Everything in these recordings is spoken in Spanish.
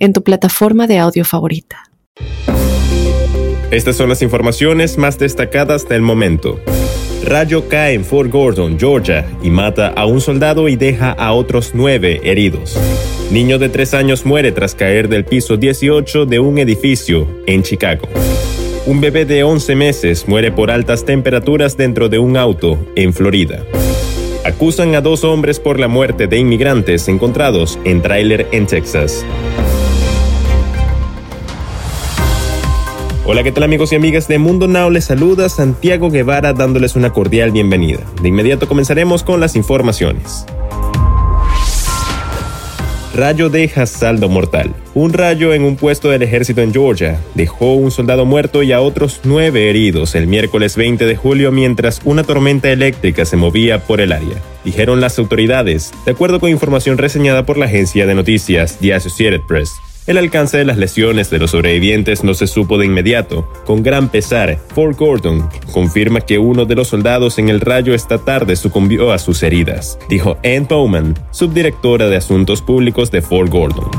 en tu plataforma de audio favorita. Estas son las informaciones más destacadas del momento. Rayo cae en Fort Gordon, Georgia, y mata a un soldado y deja a otros nueve heridos. Niño de tres años muere tras caer del piso 18 de un edificio en Chicago. Un bebé de 11 meses muere por altas temperaturas dentro de un auto en Florida. Acusan a dos hombres por la muerte de inmigrantes encontrados en tráiler en Texas. Hola, ¿qué tal amigos y amigas de Mundo Now? Les saluda Santiago Guevara dándoles una cordial bienvenida. De inmediato comenzaremos con las informaciones. Rayo deja saldo mortal. Un rayo en un puesto del ejército en Georgia dejó un soldado muerto y a otros nueve heridos el miércoles 20 de julio mientras una tormenta eléctrica se movía por el área, dijeron las autoridades, de acuerdo con información reseñada por la agencia de noticias The Associated Press. El alcance de las lesiones de los sobrevivientes no se supo de inmediato. Con gran pesar, Fort Gordon confirma que uno de los soldados en el rayo esta tarde sucumbió a sus heridas, dijo Ann Bowman, subdirectora de Asuntos Públicos de Fort Gordon.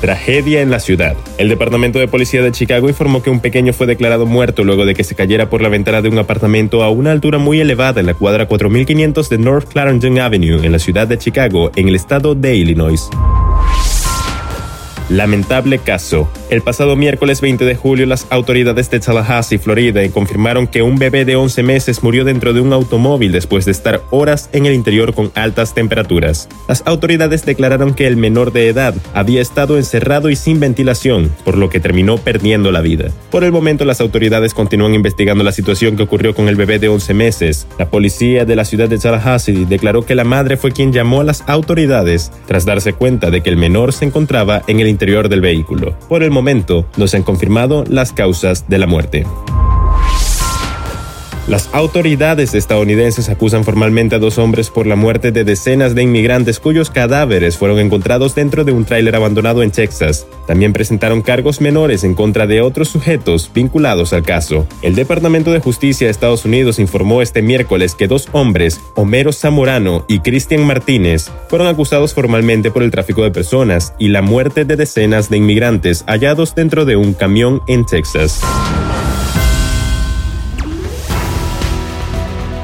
Tragedia en la ciudad. El Departamento de Policía de Chicago informó que un pequeño fue declarado muerto luego de que se cayera por la ventana de un apartamento a una altura muy elevada en la cuadra 4500 de North Clarendon Avenue en la ciudad de Chicago, en el estado de Illinois. Lamentable caso. El pasado miércoles 20 de julio, las autoridades de Tallahassee, Florida, confirmaron que un bebé de 11 meses murió dentro de un automóvil después de estar horas en el interior con altas temperaturas. Las autoridades declararon que el menor de edad había estado encerrado y sin ventilación, por lo que terminó perdiendo la vida. Por el momento, las autoridades continúan investigando la situación que ocurrió con el bebé de 11 meses. La policía de la ciudad de Tallahassee declaró que la madre fue quien llamó a las autoridades tras darse cuenta de que el menor se encontraba en el interior del vehículo. Por el momento, no se han confirmado las causas de la muerte. Las autoridades estadounidenses acusan formalmente a dos hombres por la muerte de decenas de inmigrantes cuyos cadáveres fueron encontrados dentro de un tráiler abandonado en Texas. También presentaron cargos menores en contra de otros sujetos vinculados al caso. El Departamento de Justicia de Estados Unidos informó este miércoles que dos hombres, Homero Zamorano y Cristian Martínez, fueron acusados formalmente por el tráfico de personas y la muerte de decenas de inmigrantes hallados dentro de un camión en Texas.